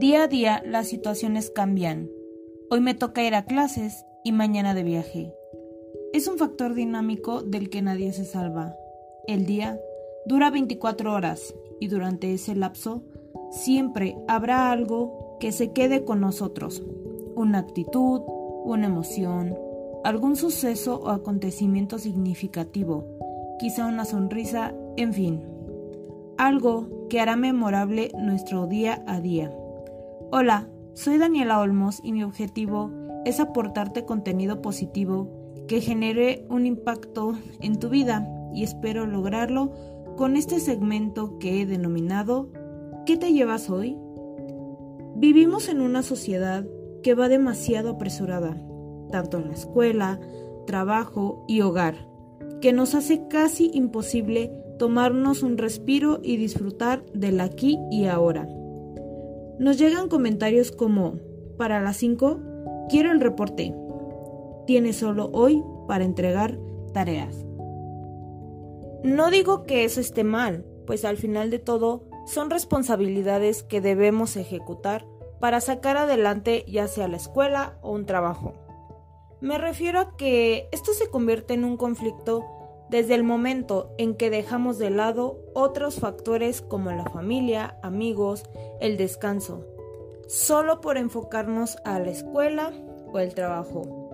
Día a día las situaciones cambian. Hoy me toca ir a clases y mañana de viaje. Es un factor dinámico del que nadie se salva. El día dura 24 horas y durante ese lapso siempre habrá algo que se quede con nosotros. Una actitud, una emoción, algún suceso o acontecimiento significativo, quizá una sonrisa, en fin. Algo que hará memorable nuestro día a día. Hola, soy Daniela Olmos y mi objetivo es aportarte contenido positivo que genere un impacto en tu vida y espero lograrlo con este segmento que he denominado ¿Qué te llevas hoy? Vivimos en una sociedad que va demasiado apresurada, tanto en la escuela, trabajo y hogar, que nos hace casi imposible tomarnos un respiro y disfrutar del aquí y ahora. Nos llegan comentarios como, para las 5, quiero el reporte. Tienes solo hoy para entregar tareas. No digo que eso esté mal, pues al final de todo son responsabilidades que debemos ejecutar para sacar adelante ya sea la escuela o un trabajo. Me refiero a que esto se convierte en un conflicto desde el momento en que dejamos de lado otros factores como la familia, amigos, el descanso, solo por enfocarnos a la escuela o el trabajo.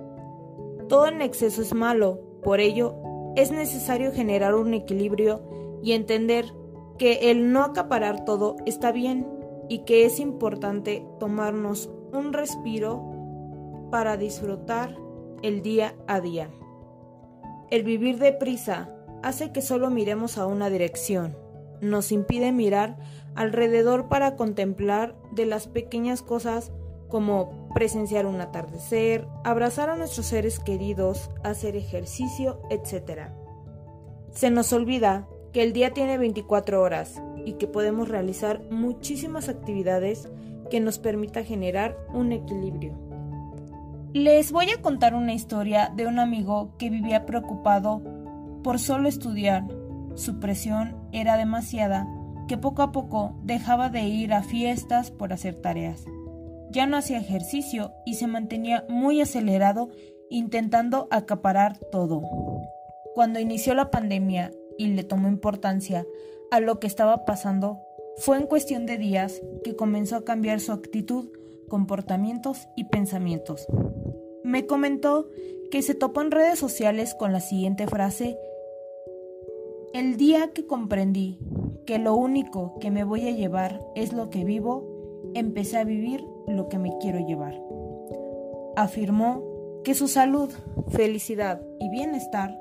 Todo en exceso es malo, por ello es necesario generar un equilibrio y entender que el no acaparar todo está bien y que es importante tomarnos un respiro para disfrutar el día a día. El vivir deprisa hace que solo miremos a una dirección, nos impide mirar alrededor para contemplar de las pequeñas cosas como presenciar un atardecer, abrazar a nuestros seres queridos, hacer ejercicio, etc. Se nos olvida que el día tiene 24 horas y que podemos realizar muchísimas actividades que nos permita generar un equilibrio. Les voy a contar una historia de un amigo que vivía preocupado por solo estudiar. Su presión era demasiada que poco a poco dejaba de ir a fiestas por hacer tareas. Ya no hacía ejercicio y se mantenía muy acelerado intentando acaparar todo. Cuando inició la pandemia y le tomó importancia a lo que estaba pasando, fue en cuestión de días que comenzó a cambiar su actitud, comportamientos y pensamientos me comentó que se topó en redes sociales con la siguiente frase, el día que comprendí que lo único que me voy a llevar es lo que vivo, empecé a vivir lo que me quiero llevar. Afirmó que su salud, felicidad y bienestar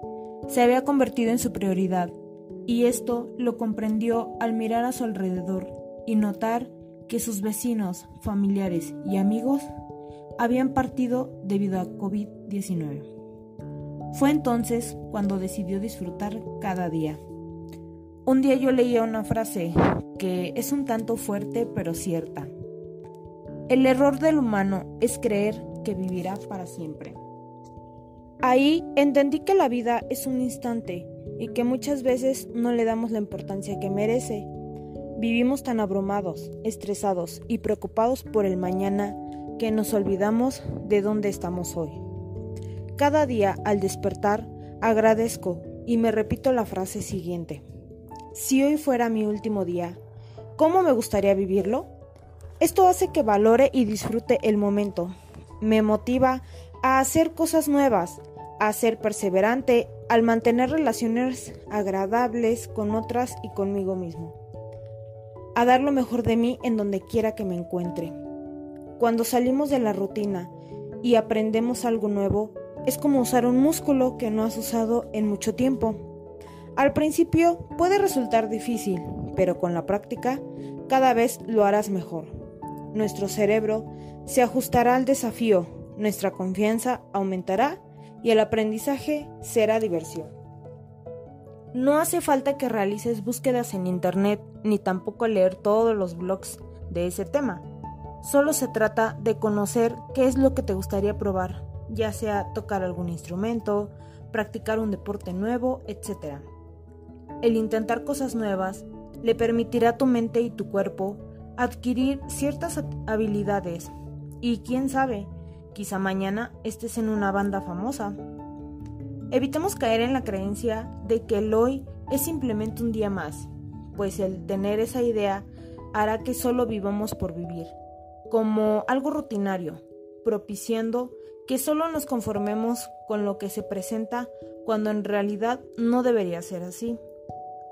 se había convertido en su prioridad, y esto lo comprendió al mirar a su alrededor y notar que sus vecinos, familiares y amigos habían partido debido a COVID-19. Fue entonces cuando decidió disfrutar cada día. Un día yo leía una frase que es un tanto fuerte pero cierta. El error del humano es creer que vivirá para siempre. Ahí entendí que la vida es un instante y que muchas veces no le damos la importancia que merece. Vivimos tan abrumados, estresados y preocupados por el mañana que nos olvidamos de dónde estamos hoy. Cada día al despertar agradezco y me repito la frase siguiente. Si hoy fuera mi último día, ¿cómo me gustaría vivirlo? Esto hace que valore y disfrute el momento. Me motiva a hacer cosas nuevas, a ser perseverante, al mantener relaciones agradables con otras y conmigo mismo. A dar lo mejor de mí en donde quiera que me encuentre. Cuando salimos de la rutina y aprendemos algo nuevo, es como usar un músculo que no has usado en mucho tiempo. Al principio puede resultar difícil, pero con la práctica cada vez lo harás mejor. Nuestro cerebro se ajustará al desafío, nuestra confianza aumentará y el aprendizaje será diversión. No hace falta que realices búsquedas en Internet ni tampoco leer todos los blogs de ese tema. Solo se trata de conocer qué es lo que te gustaría probar, ya sea tocar algún instrumento, practicar un deporte nuevo, etc. El intentar cosas nuevas le permitirá a tu mente y tu cuerpo adquirir ciertas habilidades y quién sabe, quizá mañana estés en una banda famosa. Evitemos caer en la creencia de que el hoy es simplemente un día más, pues el tener esa idea hará que solo vivamos por vivir, como algo rutinario, propiciando que solo nos conformemos con lo que se presenta cuando en realidad no debería ser así,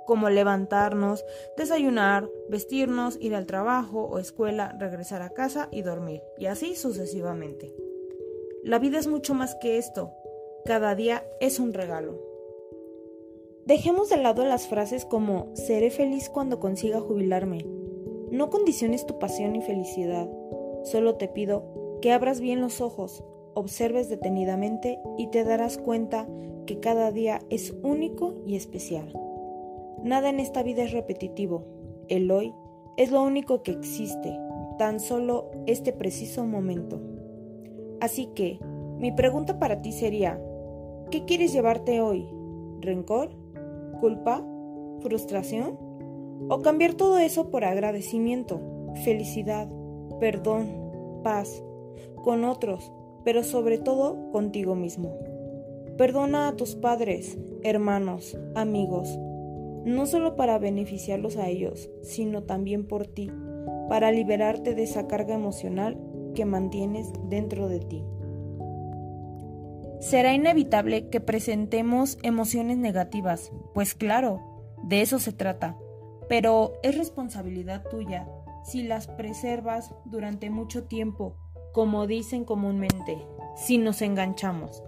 como levantarnos, desayunar, vestirnos, ir al trabajo o escuela, regresar a casa y dormir, y así sucesivamente. La vida es mucho más que esto, cada día es un regalo. Dejemos de lado las frases como seré feliz cuando consiga jubilarme. No condiciones tu pasión y felicidad, solo te pido que abras bien los ojos, observes detenidamente y te darás cuenta que cada día es único y especial. Nada en esta vida es repetitivo. El hoy es lo único que existe, tan solo este preciso momento. Así que, mi pregunta para ti sería, ¿qué quieres llevarte hoy? ¿Rencor? ¿Culpa? ¿Frustración? ¿O cambiar todo eso por agradecimiento, felicidad, perdón, paz, con otros, pero sobre todo contigo mismo. Perdona a tus padres, hermanos, amigos, no solo para beneficiarlos a ellos, sino también por ti, para liberarte de esa carga emocional que mantienes dentro de ti. Será inevitable que presentemos emociones negativas, pues claro, de eso se trata, pero es responsabilidad tuya si las preservas durante mucho tiempo como dicen comúnmente, si nos enganchamos,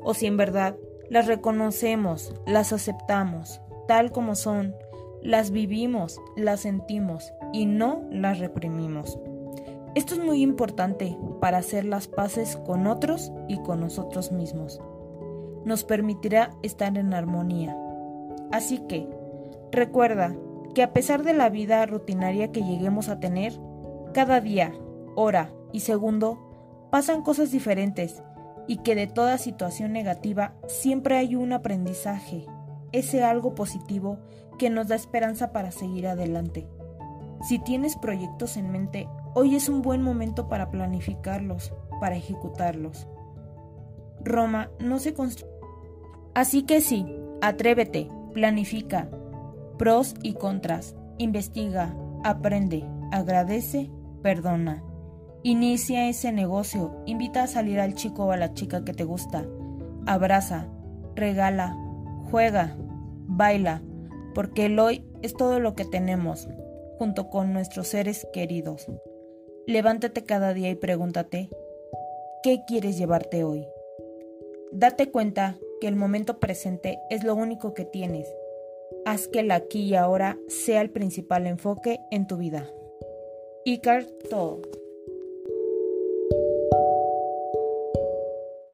o si en verdad las reconocemos, las aceptamos, tal como son, las vivimos, las sentimos y no las reprimimos. Esto es muy importante para hacer las paces con otros y con nosotros mismos. Nos permitirá estar en armonía. Así que, recuerda que a pesar de la vida rutinaria que lleguemos a tener, cada día, hora, y segundo, pasan cosas diferentes y que de toda situación negativa siempre hay un aprendizaje, ese algo positivo que nos da esperanza para seguir adelante. Si tienes proyectos en mente, hoy es un buen momento para planificarlos, para ejecutarlos. Roma no se construye. Así que sí, atrévete, planifica, pros y contras, investiga, aprende, agradece, perdona. Inicia ese negocio, invita a salir al chico o a la chica que te gusta, abraza, regala, juega, baila, porque el hoy es todo lo que tenemos, junto con nuestros seres queridos. Levántate cada día y pregúntate, ¿qué quieres llevarte hoy? Date cuenta que el momento presente es lo único que tienes. Haz que el aquí y ahora sea el principal enfoque en tu vida. Icar todo.